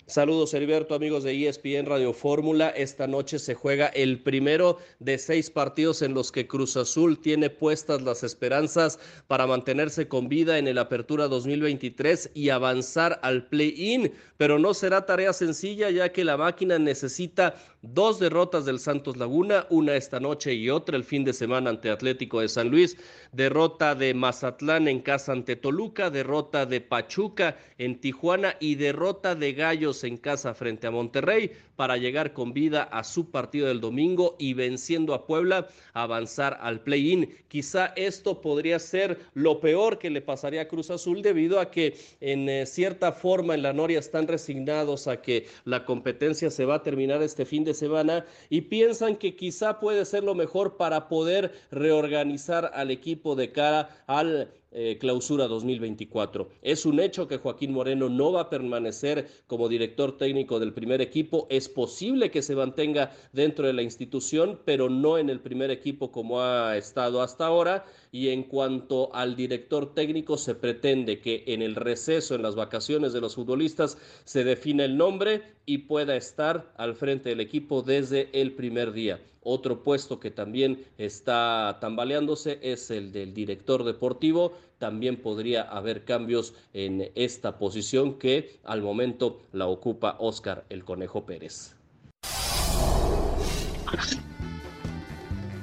Saludos, Heriberto, amigos de ESPN Radio Fórmula. Esta noche se juega el primero de seis partidos en los que Cruz Azul tiene puestas las esperanzas para mantenerse con vida en el Apertura 2023 y avanzar al play-in. Pero no será tarea sencilla ya que la máquina necesita dos derrotas del Santos Laguna, una esta noche y otra el fin de semana ante Atlético de San Luis, derrota de Mazatlán en casa ante Toluca, derrota de Pachuca en Tijuana y derrota de Gallos en casa frente a Monterrey para llegar con vida a su partido del domingo y venciendo a Puebla avanzar al play-in. Quizá esto podría ser lo peor que le pasaría a Cruz Azul debido a que en eh, cierta forma en la Noria están resignados a que la competencia se va a terminar este fin de semana y piensan que quizá puede ser lo mejor para poder reorganizar al equipo de cara al eh, clausura 2024. Es un hecho que Joaquín Moreno no va a permanecer como director técnico del primer equipo. Es posible que se mantenga dentro de la institución, pero no en el primer equipo como ha estado hasta ahora. Y en cuanto al director técnico, se pretende que en el receso, en las vacaciones de los futbolistas, se define el nombre y pueda estar al frente del equipo desde el primer día. Otro puesto que también está tambaleándose es el del director deportivo. También podría haber cambios en esta posición que al momento la ocupa Oscar el Conejo Pérez.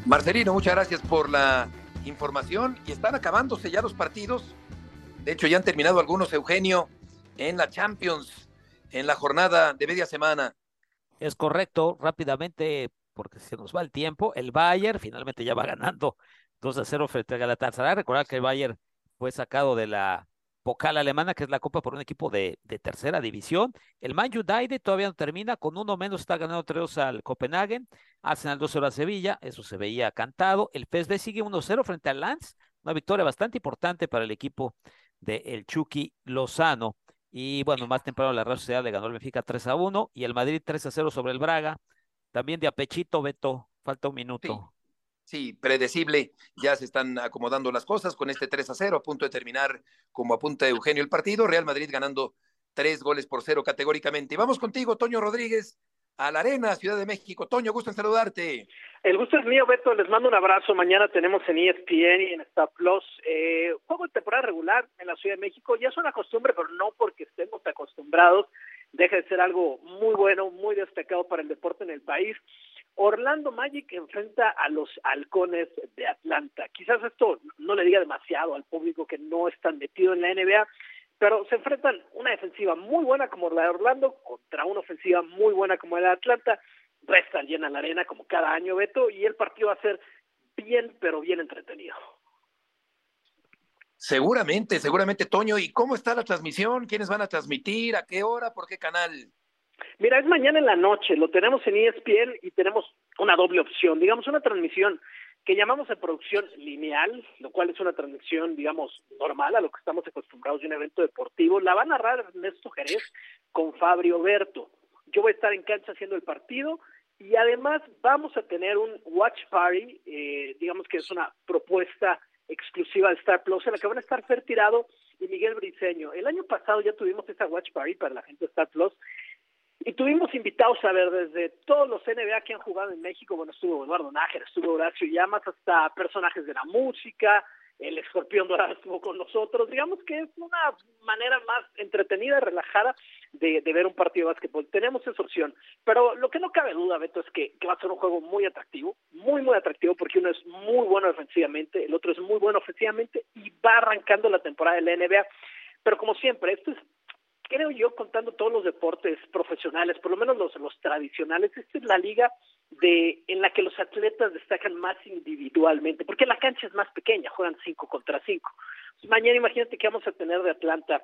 Marcelino, muchas gracias por la información y están acabándose ya los partidos. De hecho, ya han terminado algunos, Eugenio, en la Champions, en la jornada de media semana. Es correcto, rápidamente porque se nos va el tiempo. El Bayern finalmente ya va ganando 2 a 0 frente a Galatasaray. Recordar que el Bayern fue sacado de la Pokal alemana, que es la copa por un equipo de, tercera división. El Man United todavía no termina, con uno menos está ganando 3 al Copenhagen. Arsenal 2-0 a Sevilla, eso se veía cantado. El PSV sigue 1-0 frente al Lance, una victoria bastante importante para el equipo de el Chucky Lozano. Y bueno, más temprano la Real Sociedad le ganó el Benfica 3 a 1 y el Madrid 3 a 0 sobre el Braga. También de apechito, Beto, falta un minuto. Sí. predecible, ya se están acomodando las cosas con este 3 a 0, a punto de terminar como apunta Eugenio el partido, Real Madrid ganando tres goles por cero categóricamente. Y vamos contigo, Toño Rodríguez, a la Arena, Ciudad de México. Toño, gusto en saludarte. El gusto es mío, Beto. Les mando un abrazo. Mañana tenemos en ESPN y en Star Plus eh, juego de temporada regular en la Ciudad de México. Ya es una costumbre, pero no porque estemos acostumbrados deja de ser algo muy bueno, muy destacado para el deporte en el país. Orlando Magic enfrenta a los halcones de Atlanta. Quizás esto no le diga demasiado al público que no está metido en la NBA, pero se enfrentan una defensiva muy buena como la de Orlando contra una ofensiva muy buena como la de Atlanta. Resta llena la arena como cada año, Beto, y el partido va a ser bien, pero bien entretenido. Seguramente, seguramente, Toño. ¿Y cómo está la transmisión? ¿Quiénes van a transmitir? ¿A qué hora? ¿Por qué canal? Mira, es mañana en la noche, lo tenemos en ESPN y tenemos una doble opción, digamos una transmisión que llamamos de producción lineal, lo cual es una transmisión, digamos, normal a lo que estamos acostumbrados de un evento deportivo. La va a narrar Ernesto Jerez con Fabio Berto. Yo voy a estar en cancha haciendo el partido y además vamos a tener un watch party, eh, digamos que es una propuesta exclusiva de Star Plus, en la que van a estar Fer Tirado y Miguel Briceño. El año pasado ya tuvimos esta Watch Party para la gente de Star Plus y tuvimos invitados a ver desde todos los NBA que han jugado en México, bueno, estuvo Eduardo Nájera, estuvo Horacio Llamas, hasta personajes de la música, el escorpión dorado estuvo con nosotros, digamos que es una manera más entretenida relajada de, ver un partido de básquetbol. Tenemos esa opción, pero lo que no cabe duda, Beto, es que, va a ser un juego muy atractivo, muy, muy atractivo, porque uno es muy bueno defensivamente, el otro es muy bueno ofensivamente y va arrancando la temporada de la NBA. Pero como siempre, esto es creo yo, contando todos los deportes profesionales, por lo menos los, los tradicionales, esta es la liga de en la que los atletas destacan más individualmente, porque la cancha es más pequeña, juegan cinco contra cinco. mañana imagínate que vamos a tener de Atlanta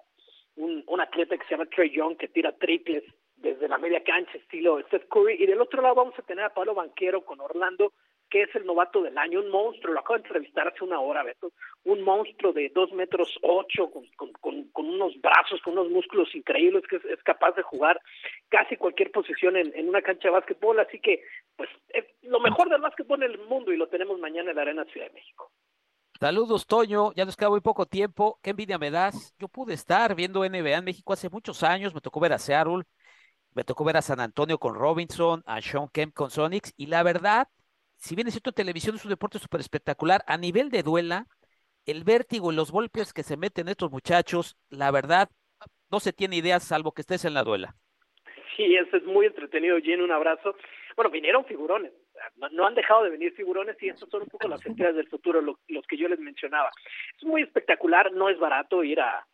un, un atleta que se llama Trey Young, que tira triples desde la media cancha, estilo Steph Curry, y del otro lado vamos a tener a Pablo Banquero con Orlando, que es el novato del año, un monstruo, lo acabo de entrevistar hace una hora, Beto, un monstruo de dos metros ocho, con, con, unos brazos, con unos músculos increíbles, que es, capaz de jugar casi cualquier posición en, en, una cancha de básquetbol, así que, pues, es lo mejor del básquetbol en el mundo y lo tenemos mañana en la Arena Ciudad de México. Saludos, Toño. Ya nos queda muy poco tiempo. Qué envidia me das. Yo pude estar viendo NBA en México hace muchos años. Me tocó ver a Seattle, me tocó ver a San Antonio con Robinson, a Sean Kemp con Sonics. Y la verdad, si bien es cierto, televisión es un deporte súper espectacular, a nivel de duela, el vértigo y los golpes que se meten estos muchachos, la verdad, no se tiene idea salvo que estés en la duela. Sí, eso es muy entretenido, Gene, un abrazo. Bueno, vinieron figurones, no, han dejado de venir figurones y estos son un poco las estrellas del futuro, los que yo les mencionaba. Es muy espectacular, no es barato ir a,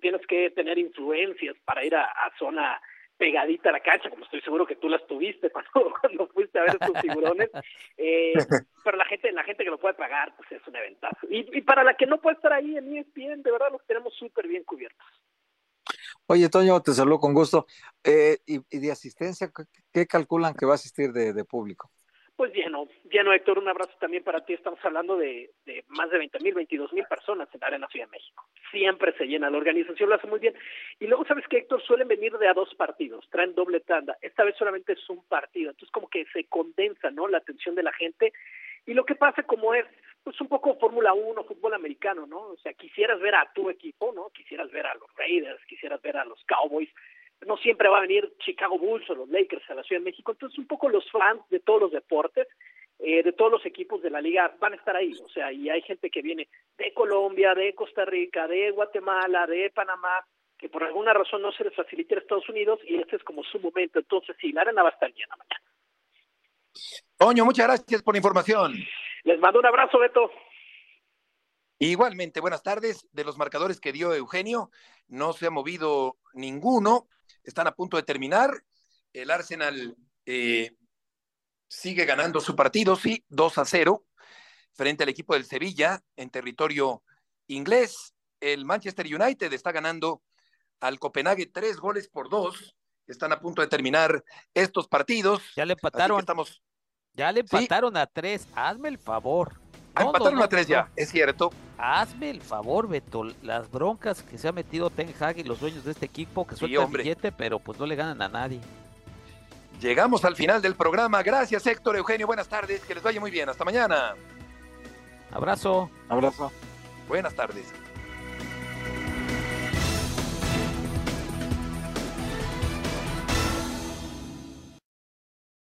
tienes que tener influencias para ir a, zona pegadita a la cancha, como estoy seguro que tú las tuviste cuando, cuando fuiste a ver estos figurones, eh, pero la gente, la gente que lo puede pagar, pues es un eventazo. Y, y para la que no puede estar ahí en ESPN, de verdad los tenemos súper bien cubiertos. Oye, Toño, te saludo con gusto. Eh, y, de asistencia, ¿qué calculan que va a asistir de público? Pues lleno, lleno Héctor, un abrazo también para ti. Estamos hablando de, más de 20 mil, 22 mil personas en la Arena Ciudad de México. Siempre se llena, la organización lo hace muy bien. Y luego, ¿sabes que Héctor? Suelen venir de a dos partidos, traen doble tanda. Esta vez solamente es un partido, entonces como que se condensa, ¿no? La atención de la gente. Y lo que pasa como es, pues un poco Fórmula 1, fútbol americano, ¿no? O sea, quisieras ver a tu equipo, ¿no? Quisieras ver a los Raiders, quisieras ver a los Cowboys, no siempre va a venir Chicago Bulls o los Lakers a la Ciudad de México, entonces un poco los fans de todos los deportes, eh, de todos los equipos de la liga van a estar ahí, o sea, y hay gente que viene de Colombia, de Costa Rica, de Guatemala, de Panamá, que por alguna razón no se les facilita a Estados Unidos y este es como su momento, entonces sí, la arena va a estar llena mañana. Toño, muchas gracias por la información. Les mando un abrazo, Beto. Igualmente, buenas tardes. De los marcadores que dio Eugenio, no se ha movido ninguno están a punto de terminar. El Arsenal eh, sigue ganando su partido, sí, 2 a 0, frente al equipo del Sevilla en territorio inglés. El Manchester United está ganando al Copenhague tres goles por dos. Están a punto de terminar estos partidos. Ya le empataron. Estamos... Ya le empataron a tres. Hazme el favor. Ah, empataron a tres ya, es cierto. Hazme el favor, Beto, las broncas que se ha metido Ten Hag y los dueños de este equipo que sueltan el billete, pero pues no le ganan a nadie. Llegamos al final del programa. Gracias, Héctor, Eugenio. Buenas tardes. Que les vaya muy bien. Hasta mañana. Abrazo. Abrazo. Buenas tardes.